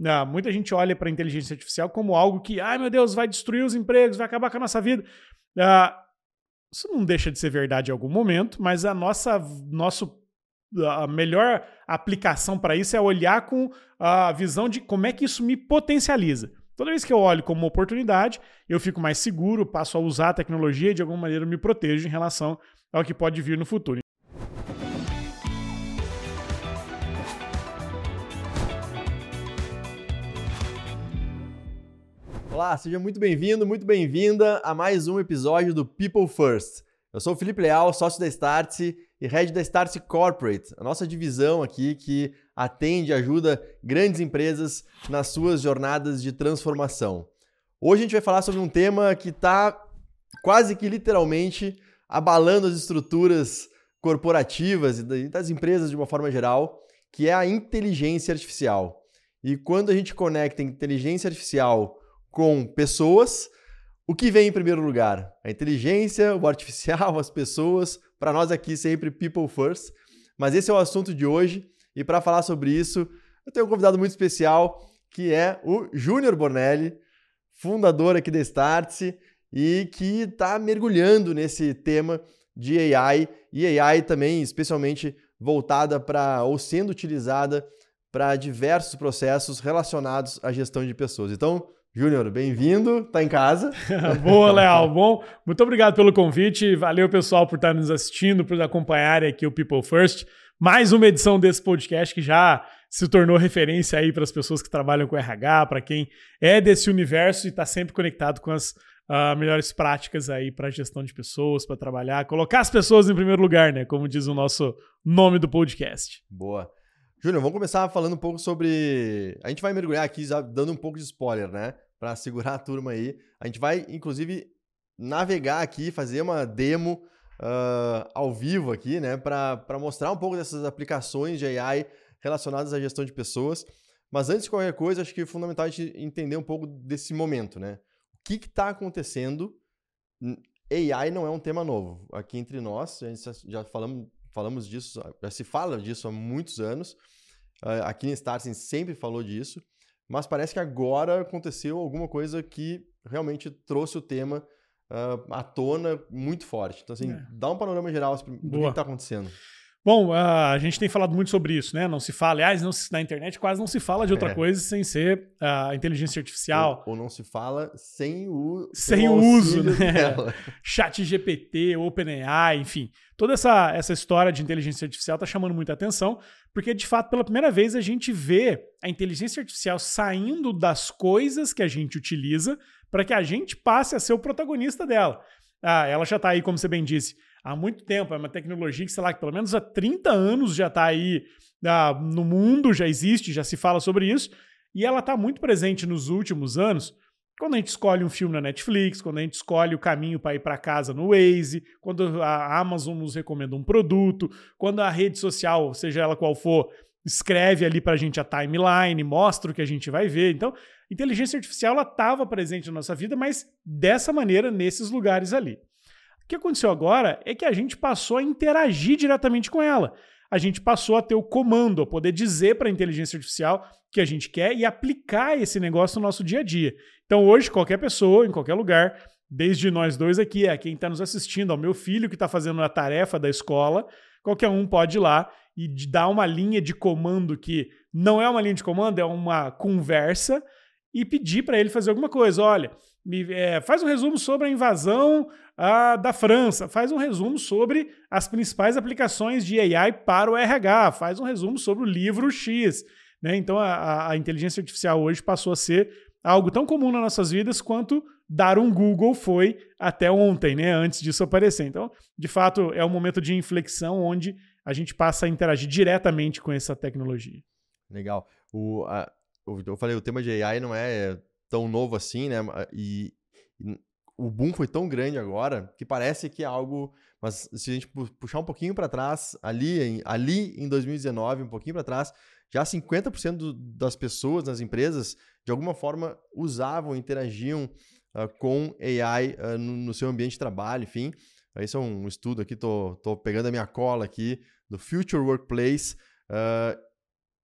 Uh, muita gente olha para a inteligência artificial como algo que, ai meu Deus, vai destruir os empregos, vai acabar com a nossa vida. Uh, isso não deixa de ser verdade em algum momento, mas a nossa nosso, a melhor aplicação para isso é olhar com a visão de como é que isso me potencializa. Toda vez que eu olho como uma oportunidade, eu fico mais seguro, passo a usar a tecnologia e de alguma maneira me protejo em relação ao que pode vir no futuro. Olá, seja muito bem-vindo, muito bem-vinda a mais um episódio do People First. Eu sou o Felipe Leal, sócio da Startse e head da Startse Corporate, a nossa divisão aqui que atende e ajuda grandes empresas nas suas jornadas de transformação. Hoje a gente vai falar sobre um tema que está quase que literalmente abalando as estruturas corporativas e das empresas de uma forma geral, que é a inteligência artificial. E quando a gente conecta inteligência artificial com pessoas. O que vem em primeiro lugar? A inteligência, o artificial, as pessoas. Para nós aqui, sempre people first. Mas esse é o assunto de hoje. E para falar sobre isso, eu tenho um convidado muito especial, que é o Júnior Bornelli, fundador aqui da Startse e que está mergulhando nesse tema de AI e AI também, especialmente voltada para ou sendo utilizada para diversos processos relacionados à gestão de pessoas. Então, Júnior, bem-vindo, tá em casa. Boa, Leal. Bom, muito obrigado pelo convite. Valeu, pessoal, por estar nos assistindo, por acompanharem aqui o People First. Mais uma edição desse podcast que já se tornou referência aí para as pessoas que trabalham com RH, para quem é desse universo e está sempre conectado com as uh, melhores práticas aí para gestão de pessoas, para trabalhar, colocar as pessoas em primeiro lugar, né? Como diz o nosso nome do podcast. Boa. Júnior, vamos começar falando um pouco sobre. A gente vai mergulhar aqui dando um pouco de spoiler, né? Para segurar a turma aí. A gente vai, inclusive, navegar aqui, fazer uma demo uh, ao vivo aqui, né? Para mostrar um pouco dessas aplicações de AI relacionadas à gestão de pessoas. Mas antes de qualquer coisa, acho que é fundamental a gente entender um pouco desse momento, né? O que está acontecendo? AI não é um tema novo. Aqui entre nós, a gente já falamos falamos disso, já se fala disso há muitos anos. Aqui na Starsen sempre falou disso, mas parece que agora aconteceu alguma coisa que realmente trouxe o tema uh, à tona muito forte. Então, assim, é. dá um panorama geral do Boa. que está acontecendo. Bom, a gente tem falado muito sobre isso, né? Não se fala, aliás, não se, na internet quase não se fala de outra é. coisa sem ser a inteligência artificial. Ou, ou, não se fala sem o sem o uso, né? Dela. Chat GPT, OpenAI, enfim. Toda essa, essa história de inteligência artificial está chamando muita atenção, porque de fato, pela primeira vez, a gente vê a inteligência artificial saindo das coisas que a gente utiliza para que a gente passe a ser o protagonista dela. Ah, ela já está aí, como você bem disse, há muito tempo. É uma tecnologia que, sei lá, que pelo menos há 30 anos já está aí ah, no mundo, já existe, já se fala sobre isso. E ela está muito presente nos últimos anos. Quando a gente escolhe um filme na Netflix, quando a gente escolhe o caminho para ir para casa no Waze, quando a Amazon nos recomenda um produto, quando a rede social, seja ela qual for, escreve ali para a gente a timeline, mostra o que a gente vai ver. Então, inteligência artificial estava presente na nossa vida, mas dessa maneira, nesses lugares ali que aconteceu agora é que a gente passou a interagir diretamente com ela. A gente passou a ter o comando, a poder dizer para a inteligência artificial que a gente quer e aplicar esse negócio no nosso dia a dia. Então, hoje, qualquer pessoa, em qualquer lugar, desde nós dois aqui, a quem está nos assistindo, ao meu filho que está fazendo a tarefa da escola, qualquer um pode ir lá e dar uma linha de comando que não é uma linha de comando, é uma conversa e pedir para ele fazer alguma coisa. Olha, me, é, faz um resumo sobre a invasão a, da França, faz um resumo sobre as principais aplicações de AI para o RH, faz um resumo sobre o livro X. Né? Então a, a inteligência artificial hoje passou a ser algo tão comum nas nossas vidas quanto dar um Google foi até ontem, né? antes disso aparecer. Então, de fato, é um momento de inflexão onde a gente passa a interagir diretamente com essa tecnologia. Legal. O, a, eu falei, o tema de AI não é tão novo assim, né? E, e, o boom foi tão grande agora que parece que é algo. Mas se a gente puxar um pouquinho para trás, ali em, ali em 2019, um pouquinho para trás, já 50% do, das pessoas nas empresas, de alguma forma, usavam, interagiam uh, com AI uh, no, no, seu ambiente de trabalho, enfim. Esse é um estudo aqui, tô, tô pegando a minha cola aqui, do Future Workplace. Uh,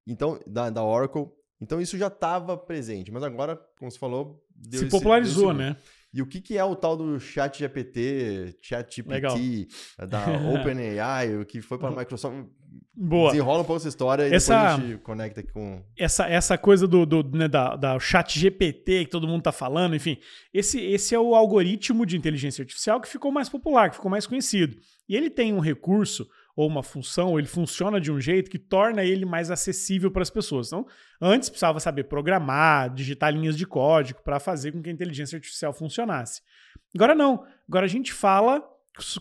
então, da, da Oracle, Então isso já estava presente, mas agora, como você falou, deu se popularizou, esse, né? E o que, que é o tal do Chat GPT, Chat GPT, da OpenAI, o que foi para a Microsoft? Boa. Desenrola um pouco essa história e essa, depois a gente conecta aqui com. Essa, essa coisa do, do né, da, da Chat GPT que todo mundo está falando, enfim. Esse, esse é o algoritmo de inteligência artificial que ficou mais popular, que ficou mais conhecido. E ele tem um recurso ou uma função, ele funciona de um jeito que torna ele mais acessível para as pessoas. Então, antes precisava saber programar, digitar linhas de código para fazer com que a inteligência artificial funcionasse. Agora não. Agora a gente fala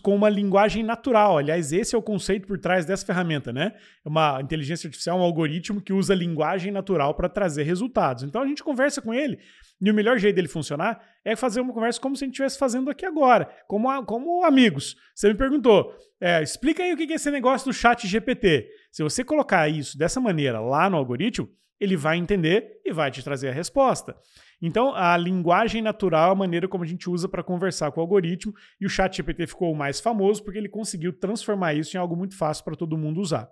com uma linguagem natural. Aliás, esse é o conceito por trás dessa ferramenta, né? É uma inteligência artificial, um algoritmo que usa linguagem natural para trazer resultados. Então a gente conversa com ele e o melhor jeito dele funcionar é fazer uma conversa como se a gente estivesse fazendo aqui agora, como, como amigos. Você me perguntou, é, explica aí o que é esse negócio do chat GPT. Se você colocar isso dessa maneira lá no algoritmo, ele vai entender e vai te trazer a resposta. Então, a linguagem natural é a maneira como a gente usa para conversar com o algoritmo, e o chat GPT ficou o mais famoso porque ele conseguiu transformar isso em algo muito fácil para todo mundo usar.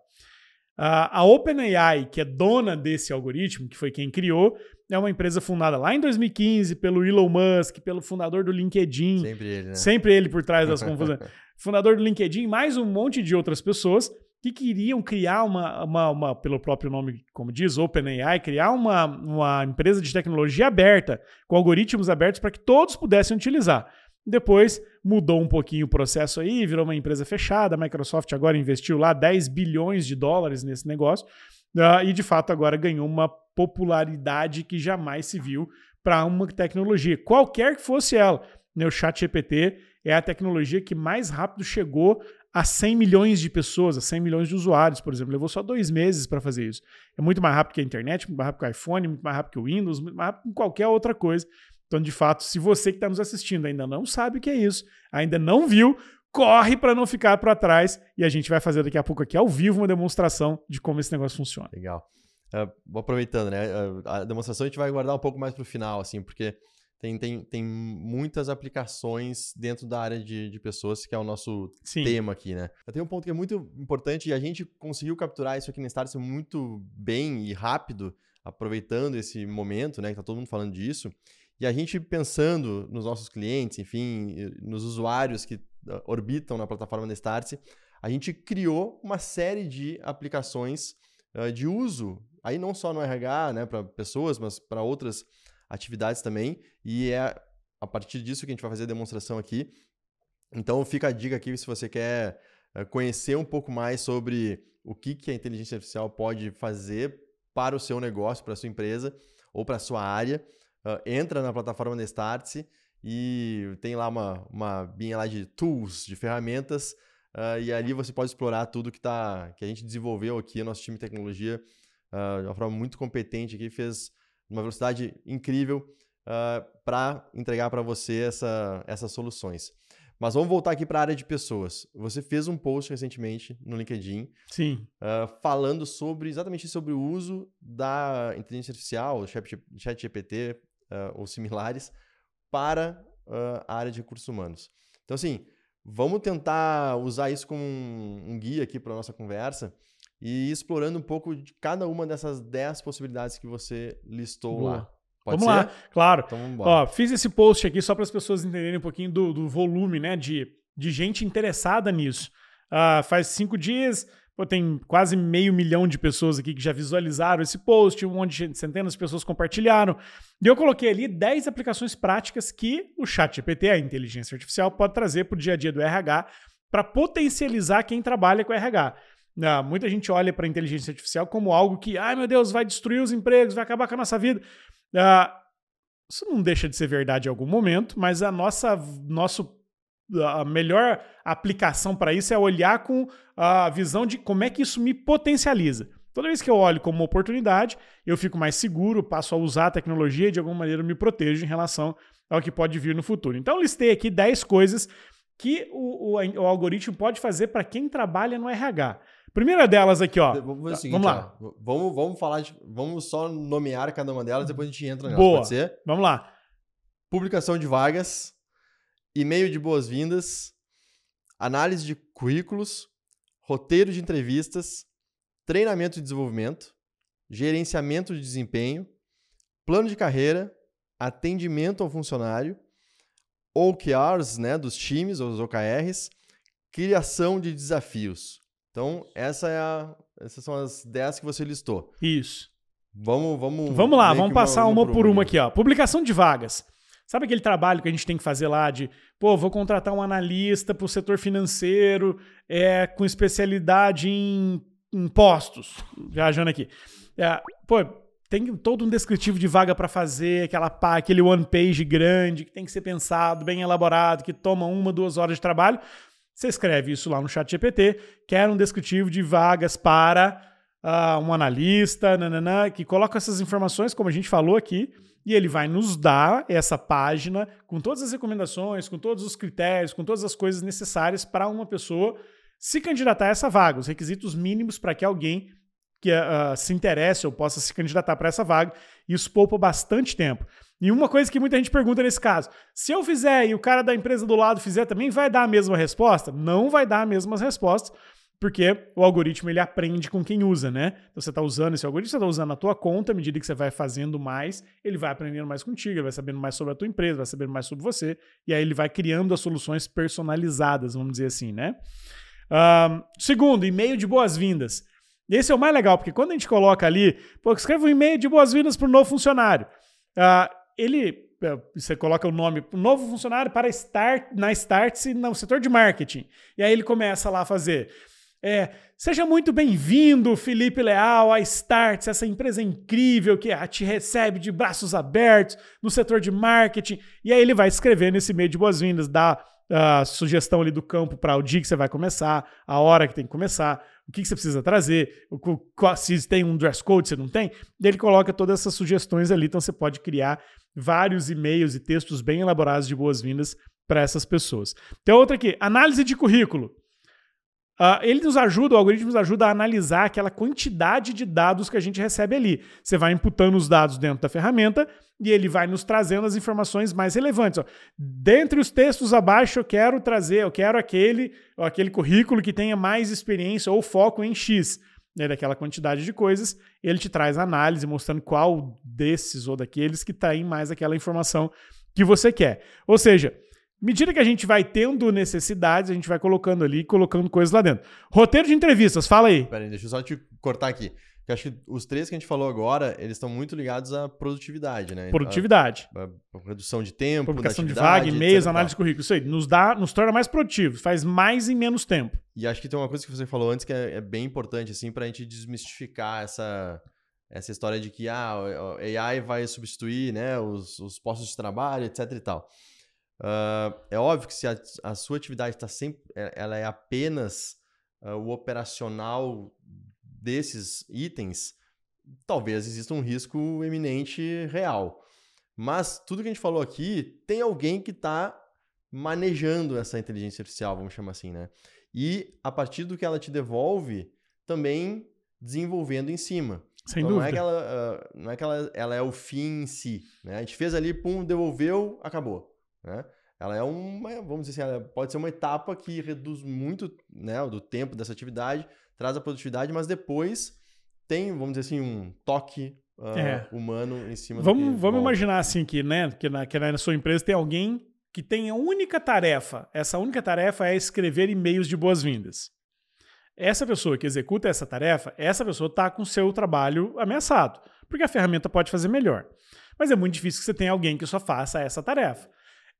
Uh, a OpenAI, que é dona desse algoritmo, que foi quem criou, é uma empresa fundada lá em 2015 pelo Elon Musk, pelo fundador do LinkedIn. Sempre ele, né? Sempre ele por trás das confusões. fundador do LinkedIn, mais um monte de outras pessoas que queriam criar uma, uma, uma, pelo próprio nome, como diz, OpenAI, criar uma, uma empresa de tecnologia aberta, com algoritmos abertos para que todos pudessem utilizar. Depois mudou um pouquinho o processo aí, virou uma empresa fechada. A Microsoft agora investiu lá 10 bilhões de dólares nesse negócio uh, e de fato agora ganhou uma popularidade que jamais se viu para uma tecnologia, qualquer que fosse ela. O Chat GPT é a tecnologia que mais rápido chegou a 100 milhões de pessoas, a 100 milhões de usuários, por exemplo. Levou só dois meses para fazer isso. É muito mais rápido que a internet, muito mais rápido que o iPhone, muito mais rápido que o Windows, muito mais rápido que qualquer outra coisa. Então, de fato, se você que está nos assistindo ainda não sabe o que é isso, ainda não viu, corre para não ficar para trás e a gente vai fazer daqui a pouco aqui ao vivo uma demonstração de como esse negócio funciona. Legal. Uh, aproveitando, né? A demonstração a gente vai guardar um pouco mais para o final, assim, porque tem, tem, tem muitas aplicações dentro da área de, de pessoas, que é o nosso Sim. tema aqui, né? Tem um ponto que é muito importante e a gente conseguiu capturar isso aqui na Startup muito bem e rápido, aproveitando esse momento, né? Que tá todo mundo falando disso. E a gente pensando nos nossos clientes, enfim, nos usuários que ah, orbitam na plataforma da Startse, a gente criou uma série de aplicações uh, de uso, aí não só no RH, né, para pessoas, mas para outras atividades também. E é a partir disso que a gente vai fazer a demonstração aqui. Então fica a dica aqui se você quer uh, conhecer um pouco mais sobre o que, que a inteligência artificial pode fazer para o seu negócio, para a sua empresa ou para a sua área uh, entra na plataforma da Startse e tem lá uma, uma binha lá de tools, de ferramentas, uh, e ali você pode explorar tudo que, tá, que a gente desenvolveu aqui, nosso time de tecnologia, uh, de uma forma muito competente aqui, fez uma velocidade incrível uh, para entregar para você essa, essas soluções. Mas vamos voltar aqui para a área de pessoas. Você fez um post recentemente no LinkedIn. Sim. Uh, falando sobre exatamente sobre o uso da inteligência artificial, chat, GPT, uh, ou similares para a área de recursos humanos. Então, assim, vamos tentar usar isso como um, um guia aqui para a nossa conversa e ir explorando um pouco de cada uma dessas 10 possibilidades que você listou Boa. lá. Pode vamos ser? lá, claro. Então, Ó, fiz esse post aqui só para as pessoas entenderem um pouquinho do, do volume né, de, de gente interessada nisso. Uh, faz cinco dias, Pô, tem quase meio milhão de pessoas aqui que já visualizaram esse post, um monte de centenas de pessoas compartilharam. E eu coloquei ali 10 aplicações práticas que o ChatGPT, a inteligência artificial, pode trazer para o dia a dia do RH para potencializar quem trabalha com RH. Ah, muita gente olha para a inteligência artificial como algo que, ai meu Deus, vai destruir os empregos, vai acabar com a nossa vida. Ah, isso não deixa de ser verdade em algum momento, mas a nossa nosso a melhor aplicação para isso é olhar com a visão de como é que isso me potencializa. Toda vez que eu olho como uma oportunidade, eu fico mais seguro, passo a usar a tecnologia e de alguma maneira me protejo em relação ao que pode vir no futuro. Então, listei aqui 10 coisas que o, o, o algoritmo pode fazer para quem trabalha no RH. Primeira delas aqui, ó. Vamos, seguinte, vamos lá. Ó, vamos, vamos falar de, Vamos só nomear cada uma delas, depois a gente entra nelas. Boa. Pode ser? Vamos lá. Publicação de vagas e-mail de boas-vindas, análise de currículos, roteiro de entrevistas, treinamento e desenvolvimento, gerenciamento de desempenho, plano de carreira, atendimento ao funcionário, OKRs, né, dos times, os OKRs, criação de desafios. Então, essa é a, essas são as 10 que você listou. Isso. Vamos, vamos. Vamos lá, vamos passar uma, uma por uma aqui, ó. Publicação de vagas. Sabe aquele trabalho que a gente tem que fazer lá de, pô, vou contratar um analista para o setor financeiro é, com especialidade em impostos, viajando aqui. É, pô, tem todo um descritivo de vaga para fazer, aquela pá, aquele one page grande que tem que ser pensado, bem elaborado, que toma uma, duas horas de trabalho. Você escreve isso lá no chat GPT, quer um descritivo de vagas para uh, um analista, que coloca essas informações, como a gente falou aqui, e ele vai nos dar essa página com todas as recomendações, com todos os critérios, com todas as coisas necessárias para uma pessoa se candidatar a essa vaga, os requisitos mínimos para que alguém que uh, se interesse ou possa se candidatar para essa vaga. Isso poupa bastante tempo. E uma coisa que muita gente pergunta nesse caso: se eu fizer e o cara da empresa do lado fizer também, vai dar a mesma resposta? Não vai dar as mesmas respostas, porque o algoritmo ele aprende com quem usa, né? Então você está usando esse algoritmo, você está usando a tua conta, à medida que você vai fazendo mais, ele vai aprendendo mais contigo, ele vai sabendo mais sobre a tua empresa, vai sabendo mais sobre você, e aí ele vai criando as soluções personalizadas, vamos dizer assim, né? Um, segundo, e-mail de boas-vindas. Esse é o mais legal, porque quando a gente coloca ali, pô, escreve um e-mail de boas-vindas para o novo funcionário. Uh, ele, é, você coloca o nome, novo funcionário para start, na Startse, no setor de marketing. E aí ele começa lá a fazer. É, seja muito bem-vindo, Felipe Leal, a Startse, essa empresa incrível que te recebe de braços abertos no setor de marketing. E aí ele vai escrever nesse e-mail de boas-vindas, dá a sugestão ali do campo para o dia que você vai começar, a hora que tem que começar, o que, que você precisa trazer, o, se tem um dress code, se não tem. E ele coloca todas essas sugestões ali, então você pode criar vários e-mails e textos bem elaborados de boas-vindas para essas pessoas. Tem outra aqui, análise de currículo. Uh, ele nos ajuda, o algoritmo nos ajuda a analisar aquela quantidade de dados que a gente recebe ali. Você vai imputando os dados dentro da ferramenta e ele vai nos trazendo as informações mais relevantes. Ó. Dentre os textos abaixo, eu quero trazer, eu quero aquele, aquele currículo que tenha mais experiência ou foco em X. Né, daquela quantidade de coisas, ele te traz análise mostrando qual desses ou daqueles que tem mais aquela informação que você quer. Ou seja, medida que a gente vai tendo necessidades, a gente vai colocando ali, colocando coisas lá dentro. Roteiro de entrevistas, fala aí. Peraí, deixa eu só te cortar aqui. Eu acho que os três que a gente falou agora, eles estão muito ligados à produtividade, né? Produtividade. A, a redução de tempo, publicação de vaga, e-mails, análise de currículo. Isso aí, nos dá, nos torna mais produtivos, faz mais em menos tempo. E acho que tem uma coisa que você falou antes que é, é bem importante, assim, para a gente desmistificar essa, essa história de que ah, a AI vai substituir né, os, os postos de trabalho, etc e tal. Uh, é óbvio que se a, a sua atividade está sempre, é, ela é apenas uh, o operacional desses itens, talvez exista um risco eminente real. Mas tudo que a gente falou aqui, tem alguém que está manejando essa inteligência artificial, vamos chamar assim, né? E a partir do que ela te devolve, também desenvolvendo em cima. Sem então, dúvida. Não é que, ela, uh, não é, que ela, ela é o fim em si. Né? A gente fez ali, pum, devolveu, acabou. Né? Ela é uma, vamos dizer assim, pode ser uma etapa que reduz muito né, do tempo dessa atividade, traz a produtividade, mas depois tem, vamos dizer assim, um toque uh, é. humano em cima vamos, do Vamos imaginar assim que, né, que na, que na sua empresa tem alguém que tem a única tarefa. Essa única tarefa é escrever e-mails de boas-vindas. Essa pessoa que executa essa tarefa, essa pessoa está com o seu trabalho ameaçado, porque a ferramenta pode fazer melhor. Mas é muito difícil que você tenha alguém que só faça essa tarefa.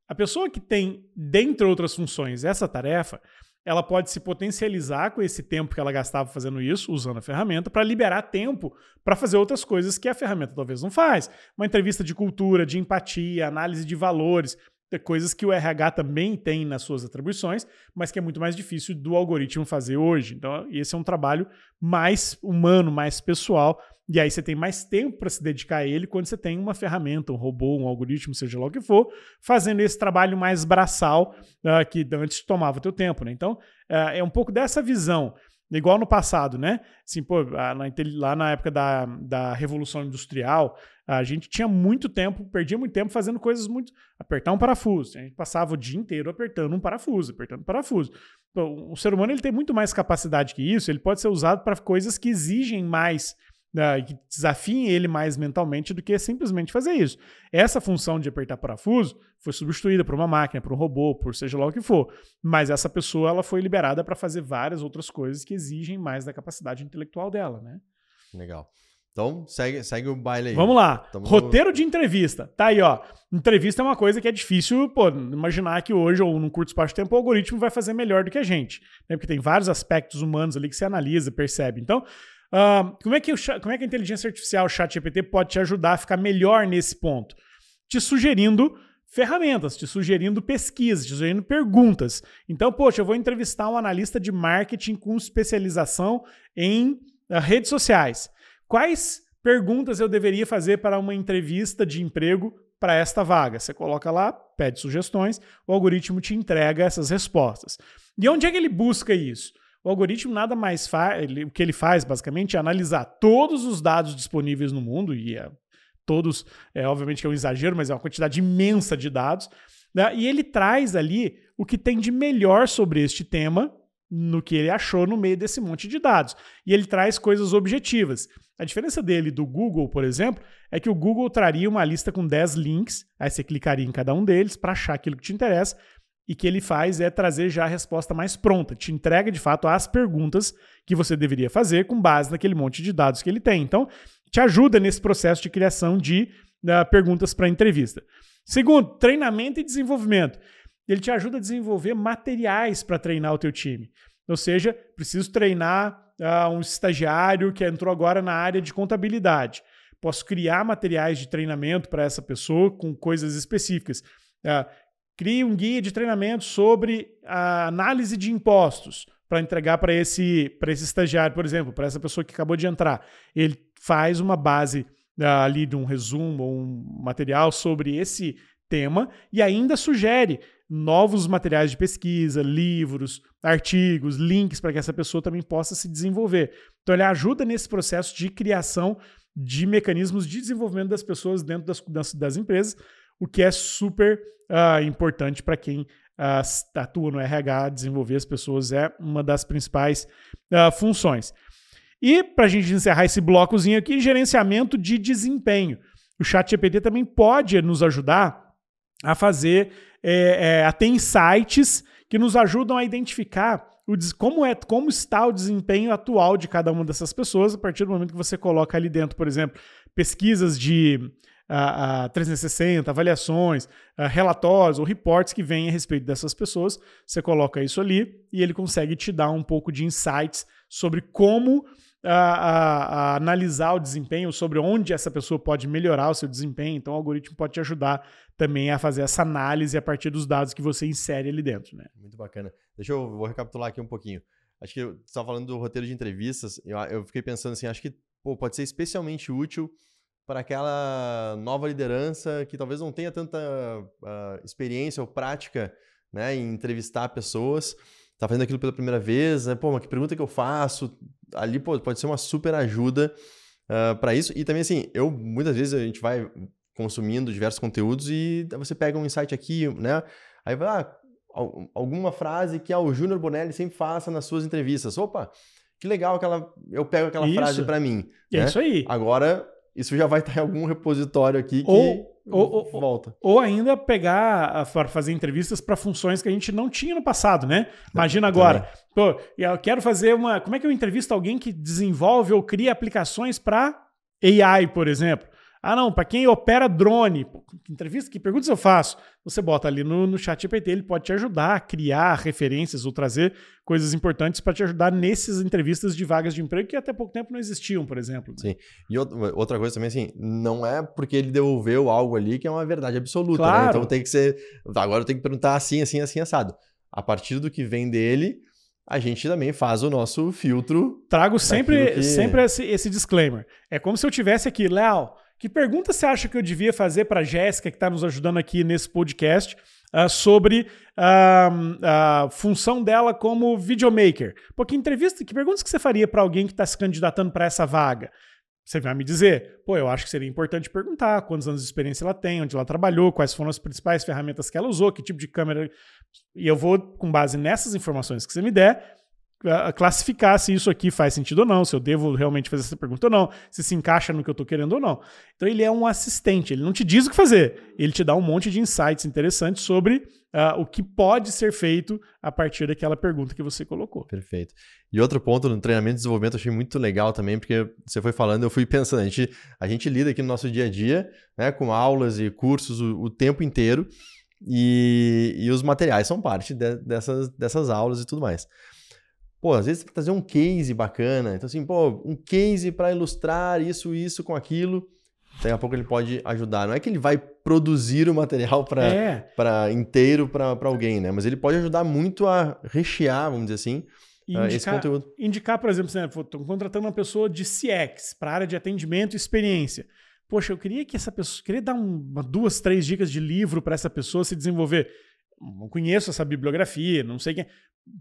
A pessoa que tem, dentre outras funções, essa tarefa, ela pode se potencializar com esse tempo que ela gastava fazendo isso, usando a ferramenta, para liberar tempo para fazer outras coisas que a ferramenta talvez não faz. Uma entrevista de cultura, de empatia, análise de valores, coisas que o RH também tem nas suas atribuições, mas que é muito mais difícil do algoritmo fazer hoje. Então, esse é um trabalho mais humano, mais pessoal, e aí você tem mais tempo para se dedicar a ele quando você tem uma ferramenta, um robô, um algoritmo, seja lá o que for, fazendo esse trabalho mais braçal uh, que antes tomava teu tempo. Né? Então, uh, é um pouco dessa visão. Igual no passado, né? Assim, pô, lá na época da, da Revolução Industrial, a gente tinha muito tempo, perdia muito tempo fazendo coisas muito. apertar um parafuso. A gente passava o dia inteiro apertando um parafuso, apertando um parafuso. Então, o ser humano ele tem muito mais capacidade que isso, ele pode ser usado para coisas que exigem mais que desafiem ele mais mentalmente do que simplesmente fazer isso. Essa função de apertar parafuso foi substituída por uma máquina, por um robô, por seja lá o que for. Mas essa pessoa ela foi liberada para fazer várias outras coisas que exigem mais da capacidade intelectual dela, né? Legal. Então, segue, segue o baile aí. Vamos lá. Tamo Roteiro de entrevista. Tá aí, ó. Entrevista é uma coisa que é difícil, pô, imaginar que hoje ou num curto espaço de tempo o algoritmo vai fazer melhor do que a gente. Né? Porque tem vários aspectos humanos ali que você analisa, percebe. Então, uh, como, é que o, como é que a inteligência artificial, o chat GPT, pode te ajudar a ficar melhor nesse ponto? Te sugerindo ferramentas, te sugerindo pesquisas, te sugerindo perguntas. Então, poxa, eu vou entrevistar um analista de marketing com especialização em uh, redes sociais. Quais perguntas eu deveria fazer para uma entrevista de emprego para esta vaga? Você coloca lá, pede sugestões, o algoritmo te entrega essas respostas. E onde é que ele busca isso? O algoritmo nada mais faz, o que ele faz basicamente é analisar todos os dados disponíveis no mundo, e é, todos, é, obviamente que é um exagero, mas é uma quantidade imensa de dados, né? e ele traz ali o que tem de melhor sobre este tema no que ele achou no meio desse monte de dados. E ele traz coisas objetivas. A diferença dele do Google, por exemplo, é que o Google traria uma lista com 10 links, aí você clicaria em cada um deles para achar aquilo que te interessa, e que ele faz é trazer já a resposta mais pronta, te entrega de fato as perguntas que você deveria fazer com base naquele monte de dados que ele tem. Então, te ajuda nesse processo de criação de uh, perguntas para entrevista. Segundo, treinamento e desenvolvimento. Ele te ajuda a desenvolver materiais para treinar o teu time. Ou seja, preciso treinar uh, um estagiário que entrou agora na área de contabilidade. Posso criar materiais de treinamento para essa pessoa com coisas específicas. Uh, crie um guia de treinamento sobre a análise de impostos para entregar para esse, esse estagiário, por exemplo, para essa pessoa que acabou de entrar. Ele faz uma base uh, ali de um resumo um material sobre esse tema e ainda sugere novos materiais de pesquisa, livros, artigos, links para que essa pessoa também possa se desenvolver. Então, ele ajuda nesse processo de criação de mecanismos de desenvolvimento das pessoas dentro das, das, das empresas, o que é super uh, importante para quem uh, atua no RH, desenvolver as pessoas é uma das principais uh, funções. E para a gente encerrar esse blocozinho aqui, gerenciamento de desempenho. O Chat GPT também pode nos ajudar a fazer, é, é, a ter insights que nos ajudam a identificar como, é, como está o desempenho atual de cada uma dessas pessoas a partir do momento que você coloca ali dentro, por exemplo, pesquisas de uh, uh, 360, avaliações, relatórios ou reports que vêm a respeito dessas pessoas. Você coloca isso ali e ele consegue te dar um pouco de insights sobre como a, a, a, analisar o desempenho, sobre onde essa pessoa pode melhorar o seu desempenho. Então, o algoritmo pode te ajudar também a fazer essa análise a partir dos dados que você insere ali dentro. Né? Muito bacana. Deixa eu vou recapitular aqui um pouquinho. Acho que você estava falando do roteiro de entrevistas. Eu, eu fiquei pensando assim, acho que pô, pode ser especialmente útil para aquela nova liderança que talvez não tenha tanta uh, experiência ou prática né, em entrevistar pessoas tá fazendo aquilo pela primeira vez, né? Pô, mas que pergunta que eu faço? Ali pô, pode ser uma super ajuda uh, ah, para isso. E também, assim, eu muitas vezes a gente vai consumindo diversos conteúdos e você pega um insight aqui, né? Aí vai, ah, alguma frase que ah, o Júnior Bonelli sempre faça nas suas entrevistas. Opa, que legal aquela. Eu pego aquela isso. frase para mim. É né? isso aí. Agora, isso já vai estar em algum repositório aqui que. Ou ou, volta. Ou ainda pegar para fazer entrevistas para funções que a gente não tinha no passado, né? Imagina agora, pô, eu quero fazer uma. Como é que eu entrevisto alguém que desenvolve ou cria aplicações para AI, por exemplo? Ah, não, para quem opera drone, que entrevista, que perguntas eu faço? Você bota ali no, no chat GPT, ele pode te ajudar a criar referências ou trazer coisas importantes para te ajudar nessas entrevistas de vagas de emprego que até pouco tempo não existiam, por exemplo. Né? Sim. E outra coisa também, assim, não é porque ele devolveu algo ali que é uma verdade absoluta, né? claro. né? Então tem que ser. Agora eu tenho que perguntar assim, assim, assim, assado. A partir do que vem dele, a gente também faz o nosso filtro. Trago sempre, que... sempre esse, esse disclaimer. É como se eu tivesse aqui, Léo que pergunta você acha que eu devia fazer para a Jéssica, que está nos ajudando aqui nesse podcast, uh, sobre uh, a função dela como videomaker? Pô, que entrevista, que perguntas que você faria para alguém que está se candidatando para essa vaga? Você vai me dizer, pô, eu acho que seria importante perguntar quantos anos de experiência ela tem, onde ela trabalhou, quais foram as principais ferramentas que ela usou, que tipo de câmera. E eu vou, com base nessas informações que você me der, classificar se isso aqui faz sentido ou não, se eu devo realmente fazer essa pergunta ou não, se se encaixa no que eu estou querendo ou não. Então ele é um assistente, ele não te diz o que fazer, ele te dá um monte de insights interessantes sobre uh, o que pode ser feito a partir daquela pergunta que você colocou. Perfeito. E outro ponto no treinamento e desenvolvimento eu achei muito legal também, porque você foi falando, eu fui pensando, a gente, a gente lida aqui no nosso dia a dia né, com aulas e cursos o, o tempo inteiro. E, e, os materiais são parte de, dessas, dessas aulas e tudo mais. Pô, às vezes trazer um case bacana. Então, assim, pô, um case para ilustrar isso, isso com aquilo. Daqui a pouco ele pode ajudar. Não é que ele vai produzir o material para é. inteiro para alguém, né? Mas ele pode ajudar muito a rechear, vamos dizer assim, indicar, esse conteúdo. Indicar, por exemplo, né, estou contratando uma pessoa de CX para área de atendimento e experiência. Poxa, eu queria que essa pessoa, queria dar uma, duas, três dicas de livro para essa pessoa se desenvolver. Não conheço essa bibliografia, não sei quem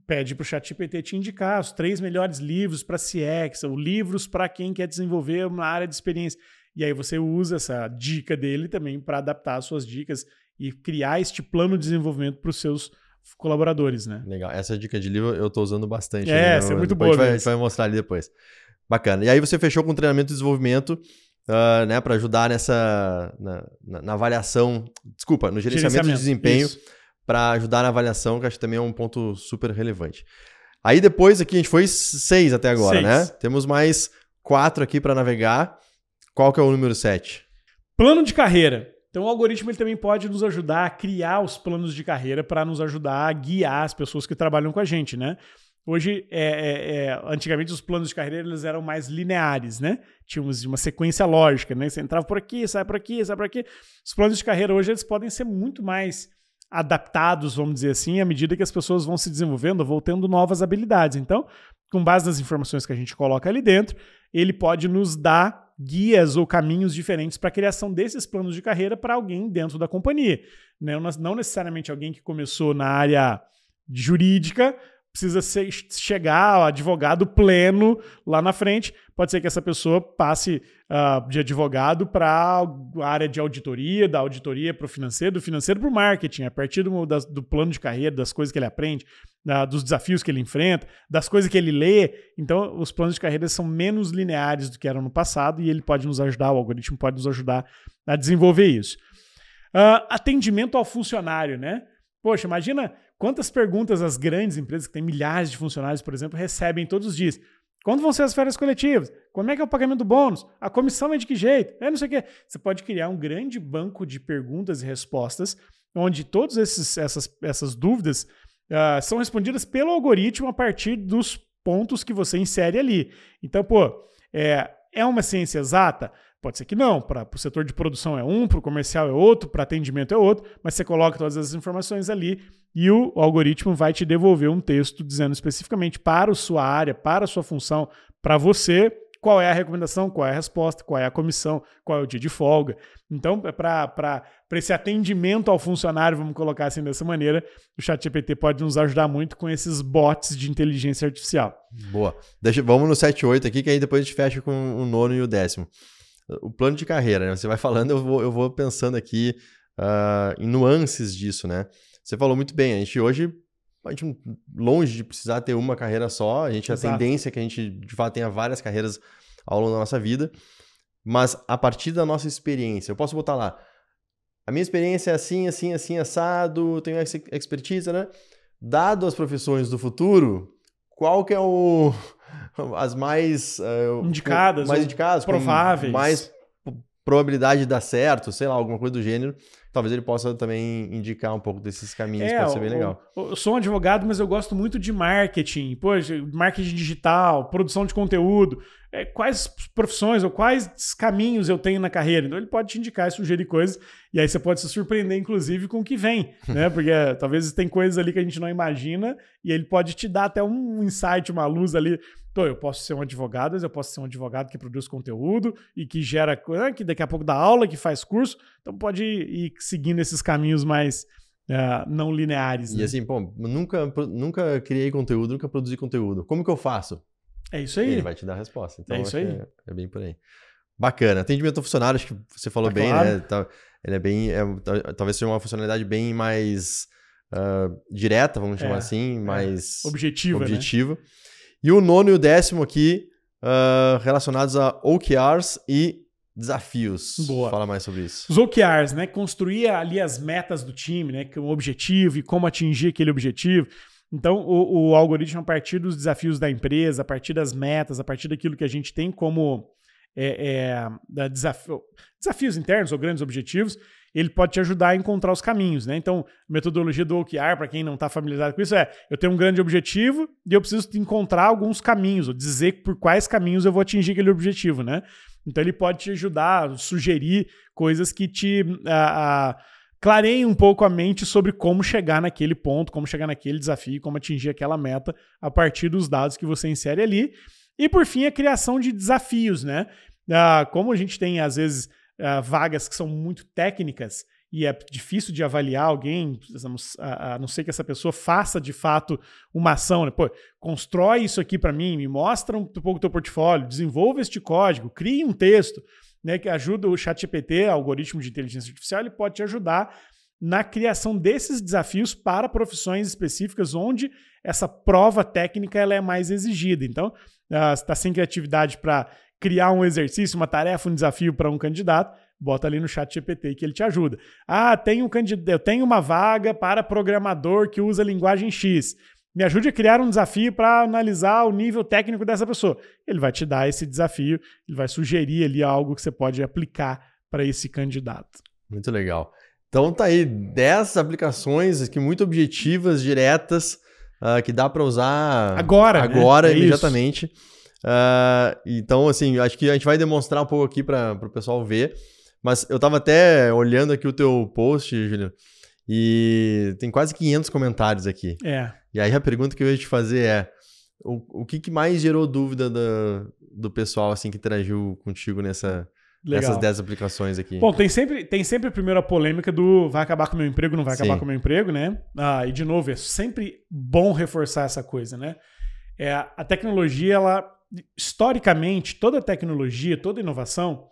pede para o ChatGPT te indicar os três melhores livros para CX, ou livros para quem quer desenvolver uma área de experiência. E aí você usa essa dica dele também para adaptar as suas dicas e criar este plano de desenvolvimento para os seus colaboradores, né? Legal. Essa dica de livro eu estou usando bastante. É, né? essa é muito boa. A gente, vai, a gente vai mostrar ali depois. Bacana. E aí você fechou com treinamento e desenvolvimento uh, né, para ajudar nessa na, na, na, avaliação, desculpa, no gerenciamento, gerenciamento. de desempenho. Isso para ajudar na avaliação, que acho que também é um ponto super relevante. Aí depois aqui a gente foi seis até agora, seis. né? Temos mais quatro aqui para navegar. Qual que é o número sete? Plano de carreira. Então o algoritmo ele também pode nos ajudar a criar os planos de carreira para nos ajudar a guiar as pessoas que trabalham com a gente, né? Hoje, é, é, é, antigamente os planos de carreira eles eram mais lineares, né? Tínhamos uma sequência lógica, né? Você entrava por aqui, sai por aqui, sai por aqui. Os planos de carreira hoje eles podem ser muito mais adaptados, vamos dizer assim, à medida que as pessoas vão se desenvolvendo, vão tendo novas habilidades. Então, com base nas informações que a gente coloca ali dentro, ele pode nos dar guias ou caminhos diferentes para a criação desses planos de carreira para alguém dentro da companhia. Não necessariamente alguém que começou na área jurídica precisa ser, chegar ao advogado pleno lá na frente. Pode ser que essa pessoa passe uh, de advogado para a área de auditoria, da auditoria para o financeiro, do financeiro para o marketing, a partir do, do, plano de carreira, das coisas que ele aprende, uh, dos desafios que ele enfrenta, das coisas que ele lê. Então, os planos de carreira são menos lineares do que eram no passado e ele pode nos ajudar, o algoritmo pode nos ajudar a desenvolver isso. Uh, atendimento ao funcionário, né? Poxa, imagina quantas perguntas as grandes empresas, que têm milhares de funcionários, por exemplo, recebem todos os dias. Quando vão ser as férias coletivas? Como é que é o pagamento do bônus? A comissão é de que jeito? É não sei o quê. Você pode criar um grande banco de perguntas e respostas, onde todas essas, essas dúvidas uh, são respondidas pelo algoritmo a partir dos pontos que você insere ali. Então, pô, é, é uma ciência exata? Pode ser que não. Para o setor de produção é um, para o comercial é outro, para atendimento é outro, mas você coloca todas as informações ali e o, algoritmo vai te devolver um texto dizendo especificamente para a sua área, para a sua função, para você, qual é a recomendação, qual é a resposta, qual é a comissão, qual é o dia de folga. Então, é para esse atendimento ao funcionário, vamos colocar assim dessa maneira, o ChatGPT pode nos ajudar muito com esses bots de inteligência artificial. Boa. Deixa, vamos no 7 8 aqui, que aí depois a gente fecha com o nono e o décimo o plano de carreira, né? Você vai falando, eu vou, eu vou pensando aqui uh, em nuances disso, né? Você falou muito bem, a gente hoje, a gente longe de precisar ter uma carreira só, a gente Exato. a tendência é que a gente de fato tenha várias carreiras ao longo da nossa vida, mas a partir da nossa experiência, eu posso botar lá, a minha experiência é assim, assim, assim, assado, tenho expertise, né? Dado as profissões do futuro, qual que é o as mais uh, indicadas, mais indicadas, prováveis, mais probabilidade de dar certo, sei lá, alguma coisa do gênero. Talvez ele possa também indicar um pouco desses caminhos, é, pode ser bem legal. Eu sou um advogado, mas eu gosto muito de marketing, poxa, marketing digital, produção de conteúdo. É, quais profissões ou quais caminhos eu tenho na carreira? Então ele pode te indicar e sugerir coisas, e aí você pode se surpreender, inclusive, com o que vem, né? Porque é, talvez tem coisas ali que a gente não imagina, e ele pode te dar até um insight, uma luz ali então, eu posso ser um advogado, eu posso ser um advogado que produz conteúdo e que gera, que daqui a pouco dá aula, que faz curso. Então, pode ir seguindo esses caminhos mais uh, não lineares. E né? assim, pô, nunca, nunca criei conteúdo, nunca produzi conteúdo. Como que eu faço? É isso aí. Ele vai te dar a resposta. Então, é isso aí. É, é, bem por aí. Bacana. Atendimento ao funcionário, acho que você falou tá bem, claro. né? Tá, ele é bem. É, talvez seja uma funcionalidade bem mais uh, direta, vamos chamar é, assim, é. mais objetiva. Objetiva. Né? E o nono e o décimo aqui, uh, relacionados a OKRs e desafios. Boa. Fala mais sobre isso. Os OKRs, né? Construir ali as metas do time, né? O objetivo e como atingir aquele objetivo. Então, o, o, algoritmo, a partir dos desafios da empresa, a partir das metas, a partir daquilo que a gente tem como é, é, desafio, desafios internos ou grandes objetivos, ele pode te ajudar a encontrar os caminhos, né? Então, a metodologia do OKR, para quem não está familiarizado com isso, é: eu tenho um grande objetivo e eu preciso encontrar alguns caminhos, ou dizer por quais caminhos eu vou atingir aquele objetivo, né? Então, ele pode te ajudar, sugerir coisas que te clareiem um pouco a mente sobre como chegar naquele ponto, como chegar naquele desafio, como atingir aquela meta a partir dos dados que você insere ali. E, por fim, a criação de desafios, né? Ah, como a gente tem, às vezes, uh, vagas que são muito técnicas e é difícil de avaliar alguém, a, não ser que essa pessoa faça de fato uma ação, né? Pô, constrói isso aqui para mim, me mostra um pouco do teu portfólio, desenvolva este código, crie um texto, né, que ajuda o ChatGPT, algoritmo de inteligência artificial, ele pode te ajudar na criação desses desafios para profissões específicas onde essa prova técnica ela é mais exigida. Então, está sem criatividade para criar um exercício, uma tarefa, um desafio para um candidato, bota ali no chat GPT que ele te ajuda. Ah, tem um candidato, eu tenho uma vaga para programador que usa linguagem X. Me ajude a criar um desafio para analisar o nível técnico dessa pessoa. Ele vai te dar esse desafio, ele vai sugerir ali algo que você pode aplicar para esse candidato. Muito legal. Então tá aí 10 aplicações aqui muito objetivas, diretas, uh, que dá para usar agora, agora né? é imediatamente. Isso. Uh, então, assim, acho que a gente vai demonstrar um pouco aqui para o pessoal ver. Mas eu estava até olhando aqui o teu post, Juliano, e tem quase 500 comentários aqui. É. E aí a pergunta que eu ia te fazer é: o, o que, que mais gerou dúvida do, do pessoal assim que interagiu contigo nessa, Legal. 10 aplicações aqui. Bom, tem sempre, tem sempre a primeira polêmica do vai acabar com o meu emprego, não vai Sim. acabar com o meu emprego, né? Ah, e de novo, é sempre bom reforçar essa coisa, né? É, a tecnologia, ela historicamente, toda tecnologia, toda inovação,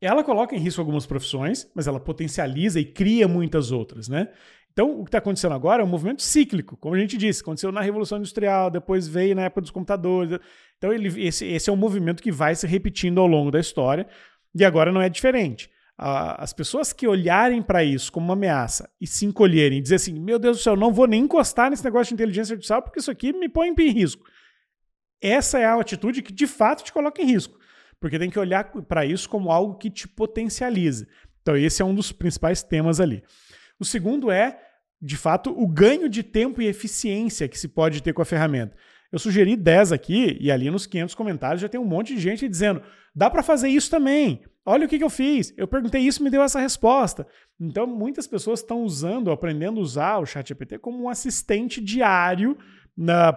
ela coloca em risco algumas profissões, mas ela potencializa e cria muitas outras, né? Então, o que está acontecendo agora é um movimento cíclico, como a gente disse, aconteceu na Revolução Industrial, depois veio na época dos computadores. Então, ele, esse, esse é um movimento que vai se repetindo ao longo da história, e agora não é diferente. As pessoas que olharem para isso como uma ameaça e se encolherem dizer assim: meu Deus do céu, não vou nem encostar nesse negócio de inteligência artificial porque isso aqui me põe em risco essa é a atitude que de fato te coloca em risco, porque tem que olhar para isso como algo que te potencializa. Então, esse é um dos principais temas ali. O segundo é, de fato, o ganho de tempo e eficiência que se pode ter com a ferramenta. Eu sugeri 10 aqui, e ali nos 500 comentários já tem um monte de gente dizendo: dá para fazer isso também. Olha o que, que eu fiz. Eu perguntei isso me deu essa resposta. Então, muitas pessoas estão usando, aprendendo a usar o ChatGPT como um assistente diário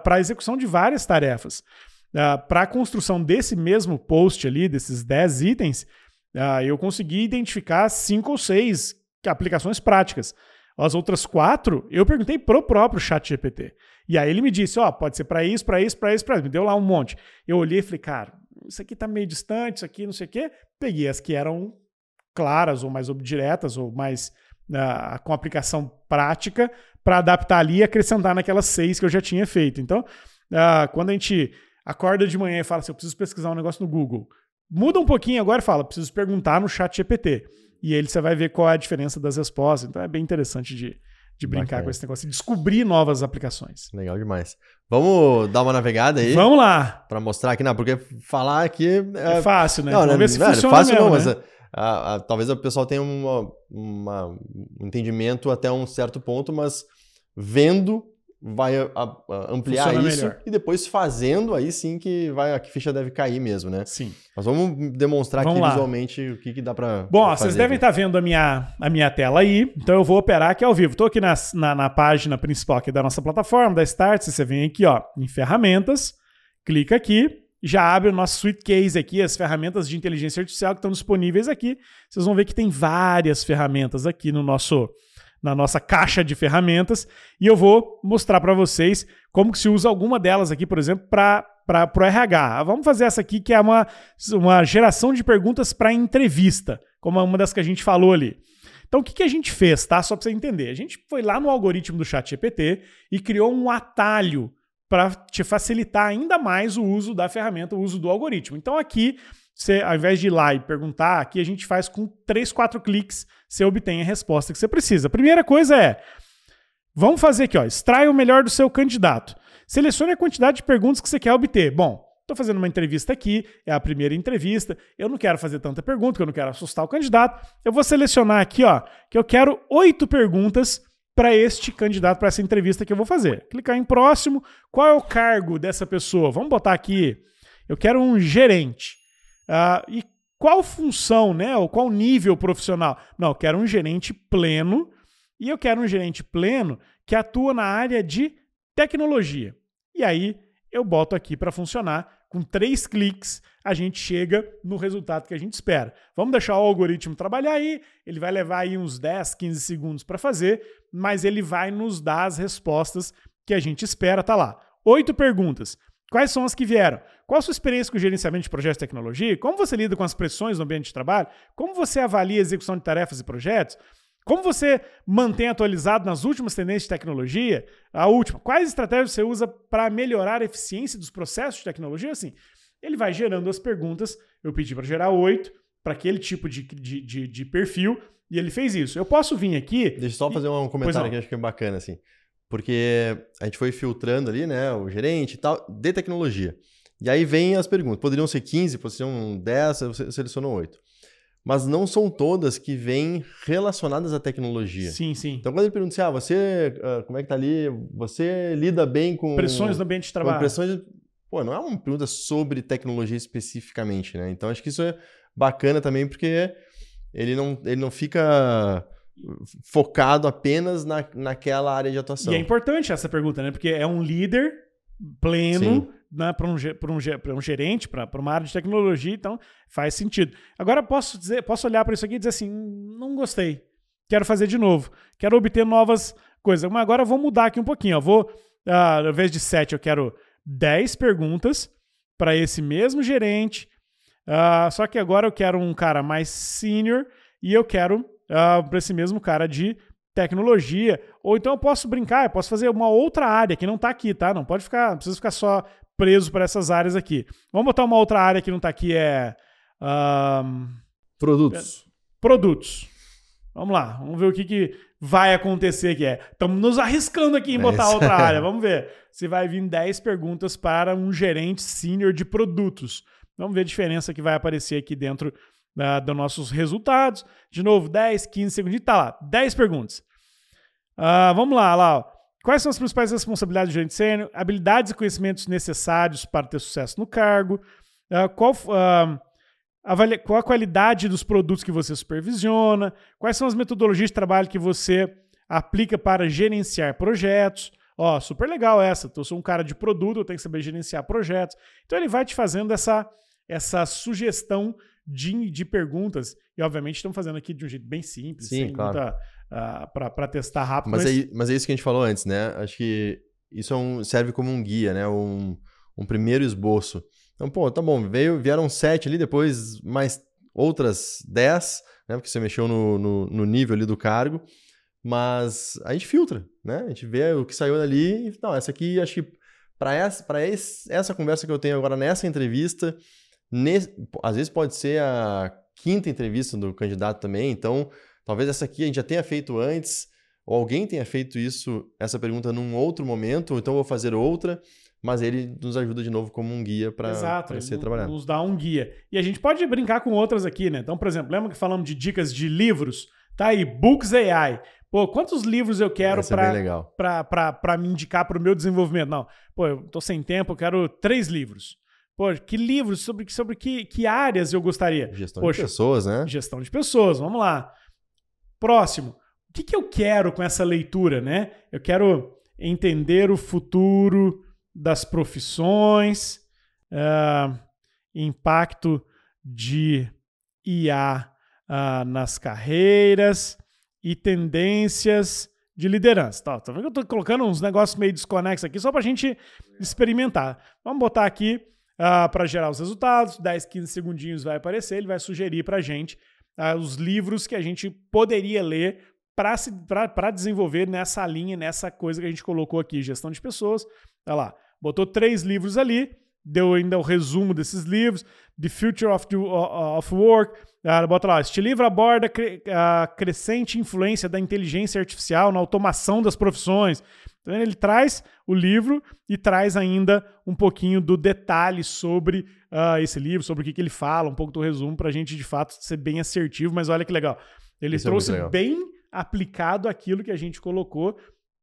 para a execução de várias tarefas. Uh, para a construção desse mesmo post ali, desses 10 itens, uh, eu consegui identificar cinco ou seis aplicações práticas. As outras quatro, eu perguntei pro próprio chat GPT. E aí ele me disse, ó, oh, pode ser para isso, para isso, para isso, para isso. Me deu lá um monte. Eu olhei e falei, cara, isso aqui tá meio distante, isso aqui não sei o quê. Peguei as que eram claras ou mais diretas ou mais uh, com aplicação prática para adaptar ali e acrescentar naquelas seis que eu já tinha feito. Então, uh, quando a gente acorda de manhã e fala assim, eu preciso pesquisar um negócio no Google, muda um pouquinho agora e fala, preciso perguntar no chat GPT. E aí você vai ver qual é a diferença das respostas. Então é bem interessante de, de brincar Bacana. com esse negócio, de descobrir novas aplicações. Legal demais. Vamos dar uma navegada aí? Vamos lá. Para mostrar aqui, não, porque falar aqui... É, é fácil, né? Não, Vamos ver se é funciona fácil mesmo, não, né? mas a, a, talvez o pessoal tenha uma, uma, um entendimento até um certo ponto, mas vendo vai a, ampliar Funciona isso melhor. e depois fazendo aí sim que vai a ficha deve cair mesmo, né? Sim. Mas vamos demonstrar vamos aqui lá. visualmente o que, que dá para Bom, vocês devem estar tá vendo a minha, a minha tela aí, então eu vou operar aqui ao vivo. Estou aqui na, na, na, página principal aqui da nossa plataforma, da Start, você vem aqui ó, em ferramentas, clica aqui, já abre o nosso suitcase aqui, as ferramentas de inteligência artificial que estão disponíveis aqui. Vocês vão ver que tem várias ferramentas aqui no nosso na nossa caixa de ferramentas e eu vou mostrar para vocês como que se usa alguma delas aqui, por exemplo, para o RH. Vamos fazer essa aqui que é uma, uma geração de perguntas para entrevista, como uma das que a gente falou ali. Então, o que, que a gente fez, tá? Só para você entender. A gente foi lá no algoritmo do chat GPT e criou um atalho para te facilitar ainda mais o uso da ferramenta, o uso do algoritmo. Então aqui, você, ao invés de ir lá e perguntar, aqui a gente faz com 3, 4 cliques, você obtém a resposta que você precisa. A primeira coisa é, vamos fazer aqui, ó, extrai o melhor do seu candidato. Selecione a quantidade de perguntas que você quer obter. Bom, estou fazendo uma entrevista aqui, é a primeira entrevista, eu não quero fazer tanta pergunta, eu não quero assustar o candidato. Eu vou selecionar aqui, ó, que eu quero oito perguntas para este candidato, para essa entrevista que eu vou fazer. Clicar em próximo. Qual é o cargo dessa pessoa? Vamos botar aqui. Eu quero um gerente. Uh, e qual função, né? Ou qual nível profissional? Não, eu quero um gerente pleno. E eu quero um gerente pleno que atua na área de tecnologia. E aí eu boto aqui para funcionar. Com três cliques, a gente chega no resultado que a gente espera. Vamos deixar o algoritmo trabalhar aí, ele vai levar aí uns 10, 15 segundos para fazer, mas ele vai nos dar as respostas que a gente espera. Tá lá. Oito perguntas. Quais são as que vieram? Qual a sua experiência com o gerenciamento de projetos de tecnologia? Como você lida com as pressões no ambiente de trabalho? Como você avalia a execução de tarefas e projetos? Como você mantém atualizado nas últimas tendências de tecnologia? A última, quais estratégias você usa para melhorar a eficiência dos processos de tecnologia? Assim, ele vai gerando as perguntas. Eu pedi para gerar oito para aquele tipo de, de, de, de, perfil e ele fez isso. Eu posso vir aqui. Deixa eu só fazer um comentário que acho que é bacana, assim. Porque a gente foi filtrando ali, né, o gerente e tal, de tecnologia. E aí vem as perguntas. Poderiam ser 15, poderiam ser 10, você selecionou 8 mas não são todas que vêm relacionadas à tecnologia. Sim, sim. Então, quando ele pergunta assim, ah, você, uh, como é que tá ali, você lida bem com... Pressões no ambiente de trabalho. Pressões, pô, não é uma pergunta sobre tecnologia especificamente, né? Então, acho que isso é bacana também, porque ele não, ele não fica focado apenas na, naquela área de atuação. E é importante essa pergunta, né? Porque é um líder pleno... Sim né, para um, um, um gerente, para uma área de tecnologia, então faz sentido. Agora posso dizer, posso olhar para isso aqui e dizer assim, não gostei, quero fazer de novo, quero obter novas coisas. Mas agora eu vou mudar aqui um pouquinho. Eu vou, uh, ao invés de 7, eu quero 10 perguntas para esse mesmo gerente. Uh, só que agora eu quero um cara mais senior e eu quero ah, para esse mesmo cara de tecnologia. Ou então eu posso brincar, eu posso fazer uma outra área que não está aqui, tá? Não pode ficar, não precisa ficar só preso para essas áreas aqui. Vamos botar uma outra área que não está aqui, é. Um, produtos. É, produtos. Vamos lá, vamos ver o que, que vai acontecer aqui. Estamos é, nos arriscando aqui em é botar outra área. Vamos ver se vai vir 10 perguntas para um gerente sênior de produtos. Vamos ver a diferença que vai aparecer aqui dentro uh, dos nossos resultados. De novo, 10, 15 segundos. Tá lá, 10 perguntas. Uh, vamos lá, lá. Ó. Quais são as principais responsabilidades do gerente sênior? Habilidades e conhecimentos necessários para ter sucesso no cargo? Uh, qual, uh, avalia, qual a qualidade dos produtos que você supervisiona? Quais são as metodologias de trabalho que você aplica para gerenciar projetos? Ó, oh, super legal essa. Eu sou um cara de produto, eu tenho que saber gerenciar projetos. Então ele vai te fazendo essa, essa sugestão de, de perguntas. E obviamente estamos fazendo aqui de um jeito bem simples, Sim, sem claro. muita uh, ah, para testar rápido. Mas, mas... É, mas é isso que a gente falou antes, né? Acho que isso é um, serve como um guia, né? Um, um primeiro esboço. Então, pô, tá bom, veio, vieram sete ali, depois mais outras dez, né? Porque você mexeu no, no, no nível ali do cargo. Mas a gente filtra, né? A gente vê o que saiu dali e, não, essa aqui, acho que para essa, essa conversa que eu tenho agora nessa entrevista, nesse, às vezes pode ser a quinta entrevista do candidato também, então Talvez essa aqui a gente já tenha feito antes, ou alguém tenha feito isso, essa pergunta num outro momento, ou então vou fazer outra, mas ele nos ajuda de novo como um guia para ser trabalhado. Nos dá um guia. E a gente pode brincar com outras aqui, né? Então, por exemplo, lembra que falamos de dicas de livros? Tá aí, Books AI. Pô, quantos livros eu quero para me indicar para o meu desenvolvimento? Não, pô, eu tô sem tempo, eu quero três livros. Pô, que livros, sobre, sobre que, que áreas eu gostaria? Gestão Poxa, de pessoas, né? Gestão de pessoas, vamos lá. Próximo. O que, que eu quero com essa leitura, né? Eu quero entender o futuro das profissões, uh, impacto de IA uh, ah, nas carreiras e tendências de liderança. Tá, tá vendo que eu estou colocando uns negócios meio desconexos aqui só para a gente experimentar. Vamos botar aqui uh, para gerar os resultados, 10, 15 segundinhos vai aparecer, ele vai sugerir para a gente uh, os livros que a gente poderia ler para desenvolver nessa linha, nessa coisa que a gente colocou aqui, gestão de pessoas. Olha lá, botou três livros ali, deu ainda o resumo desses livros, The Future of, the, of Work, uh, bota lá, este livro aborda a crescente influência da inteligência artificial na automação das profissões. Então ele traz o livro e traz ainda um pouquinho do detalhe sobre uh, esse livro, sobre o que, que ele fala, um pouco do resumo para a gente de fato ser bem assertivo. Mas olha que legal, ele Isso é trouxe é bem aplicado aquilo que a gente colocou.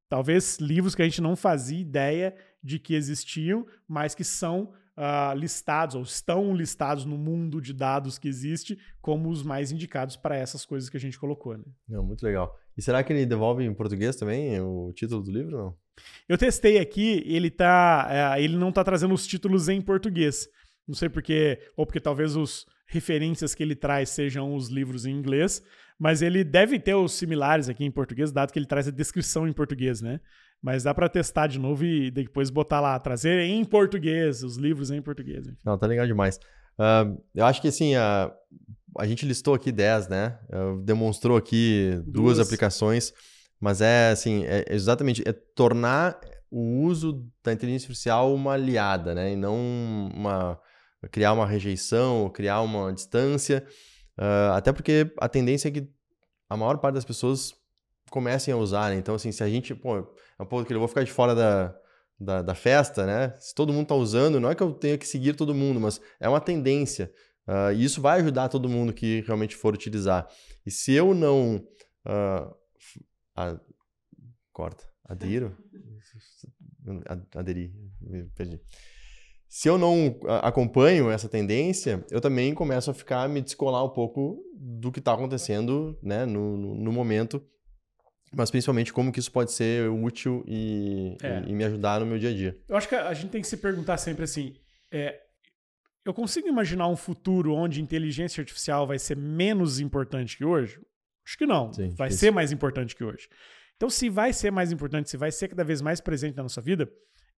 Talvez livros que a gente não fazia ideia de que existiam, mas que são uh, listados ou estão listados no mundo de dados que existe como os mais indicados para essas coisas que a gente colocou. Né? Não, muito legal. E será que ele devolve em português também o título do livro? Não? Eu testei aqui, ele tá, uh, ele não está trazendo os títulos em português. Não sei porque, ou porque talvez os referências que ele traz sejam os livros em inglês, mas ele deve ter os similares aqui em português, dado que ele traz a descrição em português, né? Mas dá para testar de novo e depois botar lá, trazer em português, os livros em português. Enfim. Não, tá legal demais. Uh, eu acho que assim, a, a gente listou aqui 10, né? Demonstrou aqui duas. duas. aplicações, mas é assim, é exatamente, é tornar o uso da inteligência artificial uma aliada, né? E não uma criar uma rejeição, criar uma distância. Uh, até porque a tendência é que a maior parte das pessoas comecem a usar, né? Então, assim, se a gente, pô, é um pouco que eu vou ficar de fora da, da, da, festa, né? Se todo mundo está usando, não é que eu tenha que seguir todo mundo, mas é uma tendência. Uh, e isso vai ajudar todo mundo que realmente for utilizar. E se eu não. Uh, a, corta. Adiro? Aderir. Perdi. Se eu não acompanho essa tendência, eu também começo a ficar me descolar um pouco do que está acontecendo né, no, no, no momento mas principalmente como que isso pode ser útil e, é. e, e, me ajudar no meu dia a dia. Eu acho que a gente tem que se perguntar sempre assim: é, eu consigo imaginar um futuro onde inteligência artificial vai ser menos importante que hoje? Acho que não. Sim, vai isso. ser mais importante que hoje. Então, se vai ser mais importante, se vai ser cada vez mais presente na nossa vida,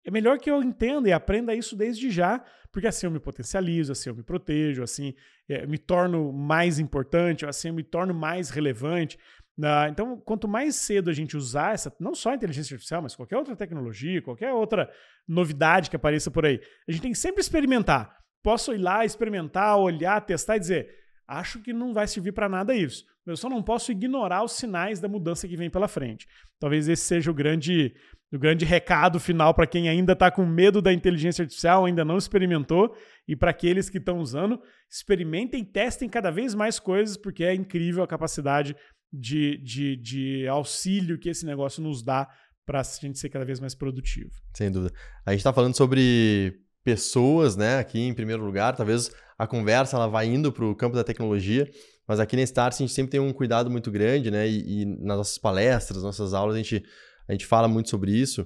é melhor que eu entenda e aprenda isso desde já, porque assim eu me potencializo, assim eu me protejo, assim é, me torno mais importante, assim eu me torno mais relevante. Uh, então, quanto mais cedo a gente usar essa, não só a inteligência artificial, mas qualquer outra tecnologia, qualquer outra novidade que apareça por aí, a gente tem que sempre experimentar. Posso ir lá, experimentar, olhar, testar e dizer, acho que não vai servir para nada isso. Eu só não posso ignorar os sinais da mudança que vem pela frente. Talvez esse seja o grande, o grande recado final para quem ainda está com medo da inteligência artificial, ainda não experimentou, e para aqueles que estão usando, experimentem, testem cada vez mais coisas, porque é incrível a capacidade de, de, de auxílio que esse negócio nos dá para a gente ser cada vez mais produtivo. Sem dúvida. A gente está falando sobre pessoas, né? Aqui em primeiro lugar, talvez a conversa ela vai indo para o campo da tecnologia, mas aqui na Start a gente sempre tem um cuidado muito grande, né? E, e nas nossas palestras, nossas aulas, a gente, a gente fala muito sobre isso.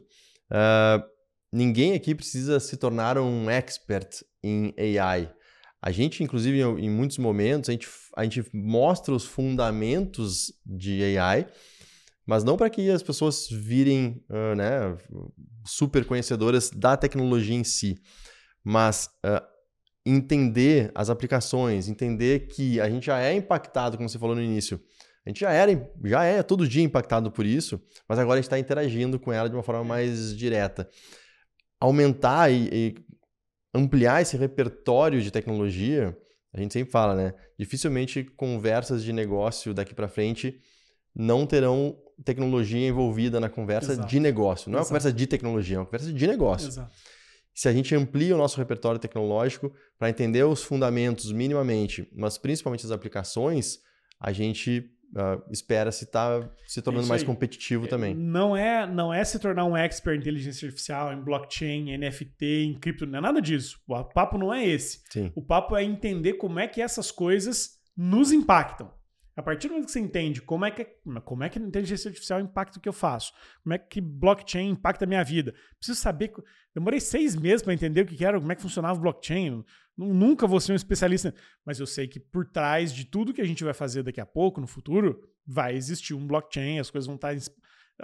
Uh, ninguém aqui precisa se tornar um expert em AI. A gente, inclusive, em muitos momentos, a gente, a gente mostra os fundamentos de AI, mas não para que as pessoas virem uh, né, super conhecedoras da tecnologia em si, mas uh, entender as aplicações, entender que a gente já é impactado, como você falou no início, a gente já era, já é todo dia impactado por isso, mas agora está interagindo com ela de uma forma mais direta. Aumentar e, e ampliar esse repertório de tecnologia, a gente sempre fala, né? Dificilmente conversas de negócio daqui para frente não terão tecnologia envolvida na conversa Exato. de negócio. Não Exato. é uma conversa de tecnologia, é uma conversa de negócio. Exato. Se a gente amplia o nosso repertório tecnológico para entender os fundamentos minimamente, mas principalmente as aplicações, a gente uh, espera-se estar tá se tornando mais competitivo é, também. Não é, não é se tornar um expert em inteligência artificial, em blockchain, NFT, em cripto, não é nada disso. O papo não é esse. Sim. O papo é entender como é que essas coisas nos impactam. A partir do momento que você entende como é que, como é que a inteligência artificial impacta o que eu faço, como é que blockchain impacta a minha vida, preciso saber. Demorei seis meses para entender o que era, como é que funcionava o blockchain. Nunca vou ser um especialista, mas eu sei que por trás de tudo que a gente vai fazer daqui a pouco, no futuro, vai existir um blockchain, as coisas vão estar.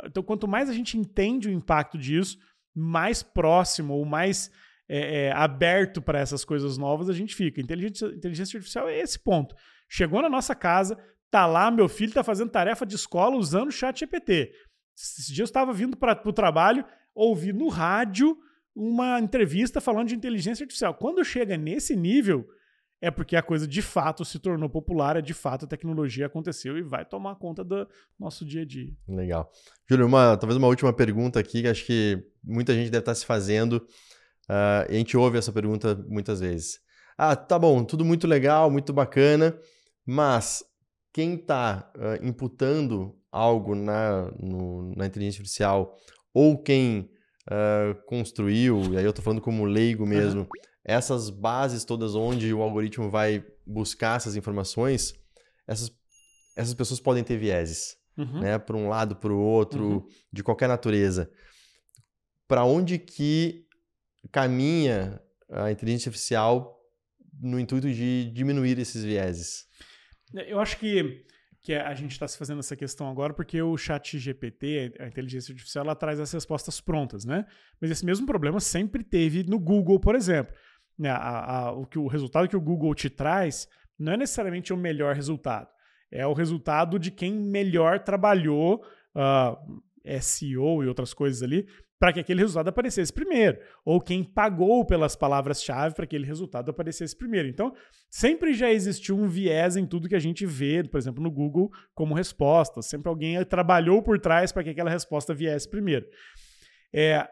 Então, quanto mais a gente entende o impacto disso, mais próximo ou mais é, é, aberto para essas coisas novas a gente fica. Inteligência, inteligência artificial é esse ponto. Chegou na nossa casa, tá lá, meu filho tá fazendo tarefa de escola usando o chat GPT. Esse dia eu estava vindo para o trabalho, ouvi no rádio uma entrevista falando de inteligência artificial. Quando chega nesse nível, é porque a coisa de fato se tornou popular, é de fato a tecnologia aconteceu e vai tomar conta do nosso dia a dia. Legal. Júlio, uma, talvez uma última pergunta aqui que acho que muita gente deve estar se fazendo. Uh, a gente ouve essa pergunta muitas vezes. Ah, tá bom, tudo muito legal, muito bacana, mas quem está uh, imputando algo na, no, na inteligência artificial ou quem uh, construiu, e aí eu estou falando como leigo mesmo, uhum. essas bases todas onde o algoritmo vai buscar essas informações, essas, essas pessoas podem ter vieses, uhum. né? Para um lado, para o outro, uhum. de qualquer natureza. Para onde que caminha a inteligência artificial no intuito de diminuir esses vieses? Eu acho que que a gente está se fazendo essa questão agora porque o chat GPT, a inteligência artificial, ela traz as respostas prontas, né? Mas esse mesmo problema sempre teve no Google, por exemplo. Né, a, a, o, que, o resultado que o Google te traz não é necessariamente o melhor resultado. É o resultado de quem melhor trabalhou uh, ah, SEO e outras coisas ali para que aquele resultado aparecesse primeiro, ou quem pagou pelas palavras-chave para que aquele resultado aparecesse primeiro. Então, sempre já existiu um viés em tudo que a gente vê, por exemplo, no Google, como resposta. Sempre alguém trabalhou por trás para que aquela resposta viesse primeiro. É,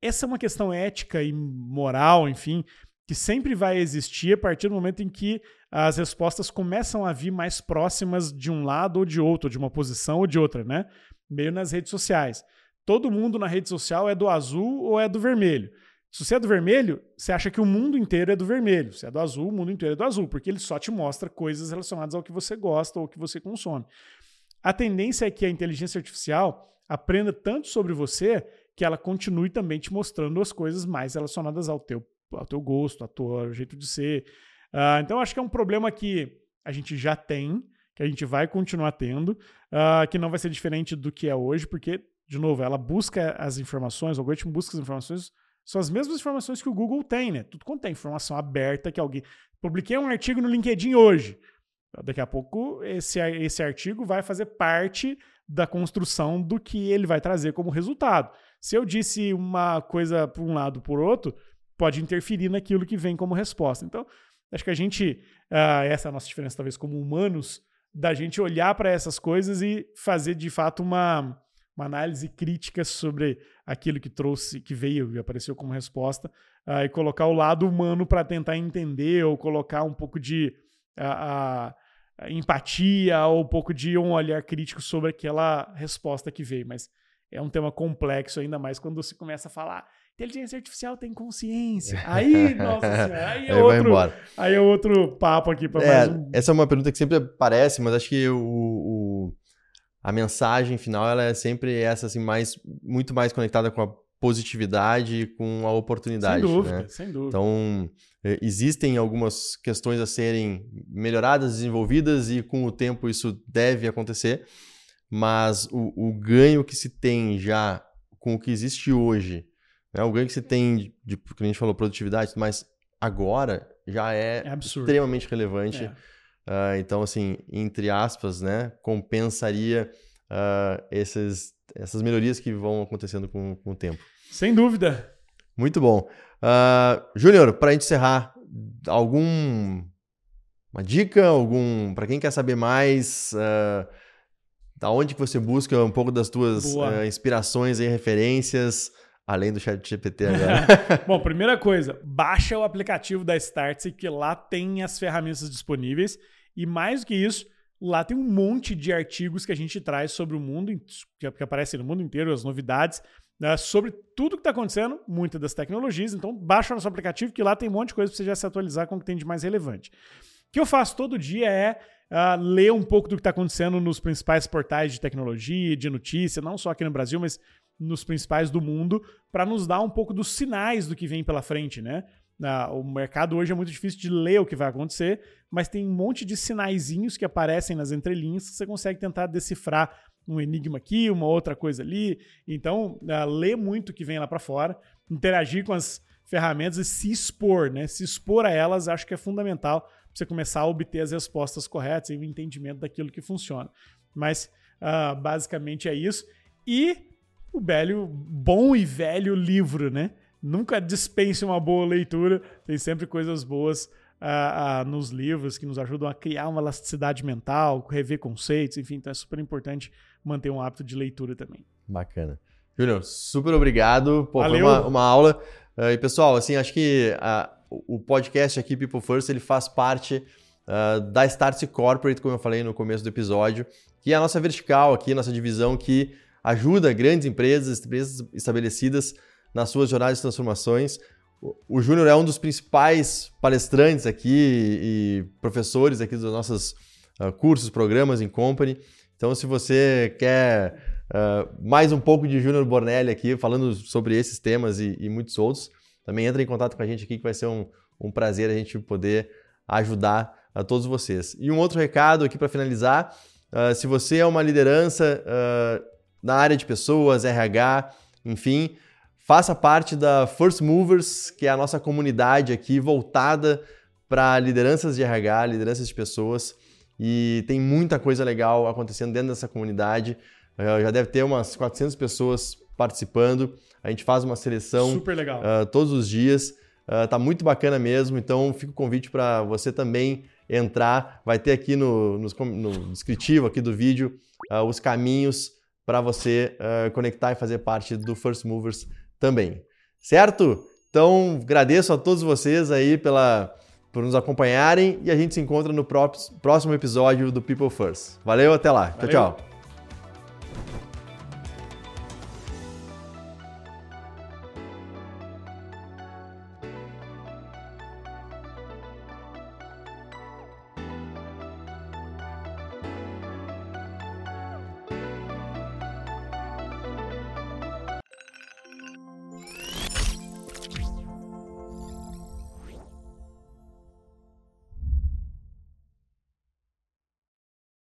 essa é uma questão ética e moral, enfim, que sempre vai existir a partir do momento em que as respostas começam a vir mais próximas de um lado ou de outro, de uma posição ou de outra, né? Meio nas redes sociais todo mundo na rede social é do azul ou é do vermelho. Se você é do vermelho, você acha que o mundo inteiro é do vermelho. Se é do azul, o mundo inteiro é do azul, porque ele só te mostra coisas relacionadas ao que você gosta ou que você consome. A tendência é que a inteligência artificial aprenda tanto sobre você que ela continue também te mostrando as coisas mais relacionadas ao teu, ao teu gosto, ao teu jeito de ser. Uh, então, acho que é um problema que a gente já tem, que a gente vai continuar tendo, uh, que não vai ser diferente do que é hoje, porque de novo, ela busca as informações, o algoritmo busca as informações, são as mesmas informações que o Google tem, né? Tudo quanto é informação aberta que alguém. Publiquei um artigo no LinkedIn hoje. Daqui a pouco, esse, esse artigo vai fazer parte da construção do que ele vai trazer como resultado. Se eu disse uma coisa por um lado por outro, pode interferir naquilo que vem como resposta. Então, acho que a gente, uh, essa é a nossa diferença, talvez, como humanos, da gente olhar para essas coisas e fazer de fato uma uma análise crítica sobre aquilo que trouxe, que veio e apareceu como resposta, uh, e colocar o lado humano para tentar entender ou colocar um pouco de uh, uh, empatia ou um pouco de um olhar crítico sobre aquela resposta que veio. Mas é um tema complexo, ainda mais quando você começa a falar inteligência artificial tem consciência. Aí, nossa senhora, aí é, aí outro, aí é outro papo aqui para é, mais um... Essa é uma pergunta que sempre aparece, mas acho que o, o a mensagem final ela é sempre essa assim mais muito mais conectada com a positividade e com a oportunidade. Sem dúvida, né? sem dúvida. Então é, existem algumas questões a serem melhoradas, desenvolvidas e com o tempo isso deve acontecer, mas o, o ganho que se tem já com o que existe hoje, né? o ganho que se tem de, que a gente falou produtividade, mas agora já é, é extremamente relevante. É Uh, então, assim, entre aspas, né, compensaria uh, esses, essas melhorias que vão acontecendo com, com, o tempo. Sem dúvida. Muito bom. Uh, Júnior, para a gente encerrar, algum uma dica, algum para quem quer saber mais, uh, da onde que você busca um pouco das tuas uh, inspirações e referências? Além do chat GPT agora. Bom, primeira coisa, baixa o aplicativo da Startse, que lá tem as ferramentas disponíveis. E mais do que isso, lá tem um monte de artigos que a gente traz sobre o mundo, que aparecem no mundo inteiro, as novidades, né, sobre tudo que está acontecendo, muitas das tecnologias. Então, baixa nosso aplicativo, que lá tem um monte de coisa para você já se atualizar com o que tem de mais relevante. O que eu faço todo dia é uh, ler um pouco do que está acontecendo nos principais portais de tecnologia, de notícia, não só aqui no Brasil, mas nos principais do mundo, para nos dar um pouco dos sinais do que vem pela frente, né? O mercado hoje é muito difícil de ler o que vai acontecer, mas tem um monte de sinaizinhos que aparecem nas entrelinhas que você consegue tentar decifrar um enigma aqui, uma outra coisa ali. Então, uh, ler muito o que vem lá para fora, interagir com as ferramentas e se expor, né? Se expor a elas, acho que é fundamental para você começar a obter as respostas corretas e o entendimento daquilo que funciona. Mas, uh, basicamente é isso. E o velho, bom e velho livro, né? Nunca dispense uma boa leitura, tem sempre coisas boas uh, uh, nos livros que nos ajudam a criar uma elasticidade mental, rever conceitos, enfim, então é super importante manter um hábito de leitura também. Bacana. Júnior, super obrigado. Pô, Valeu. Foi uma, uma aula. Uh, e pessoal, assim, acho que o podcast aqui, People First, ele faz parte da Startse Corporate, como eu falei no começo do episódio, que é a nossa vertical aqui, nossa divisão que ajuda grandes empresas, empresas estabelecidas nas suas jornadas de transformações. O Júnior é um dos principais palestrantes aqui e professores aqui dos nossos uh, cursos, programas em Company. Então, se você quer uh, mais um pouco de Júnior Bornelli aqui, falando sobre esses temas e, e, muitos outros, também entre em contato com a gente aqui, que vai ser um, um prazer a gente poder ajudar a todos vocês. E um outro recado aqui para finalizar: uh, se você é uma liderança na área de pessoas, RH, enfim, Faça parte da First Movers, que é a nossa comunidade aqui voltada para lideranças de RH, lideranças de pessoas. E tem muita coisa legal acontecendo dentro dessa comunidade. Uh, já deve ter umas 400 pessoas participando. A gente faz uma seleção uh, todos os dias. Uh, tá muito bacana mesmo. Então fica o convite para você também entrar. Vai ter aqui no, no, no descritivo aqui do vídeo uh, os caminhos para você conectar e fazer parte do First Movers também. Certo? Então, agradeço a todos vocês aí pela, por nos acompanharem e a gente se encontra no próximo episódio do People First. Valeu, até lá. Valeu. Tchau, tchau.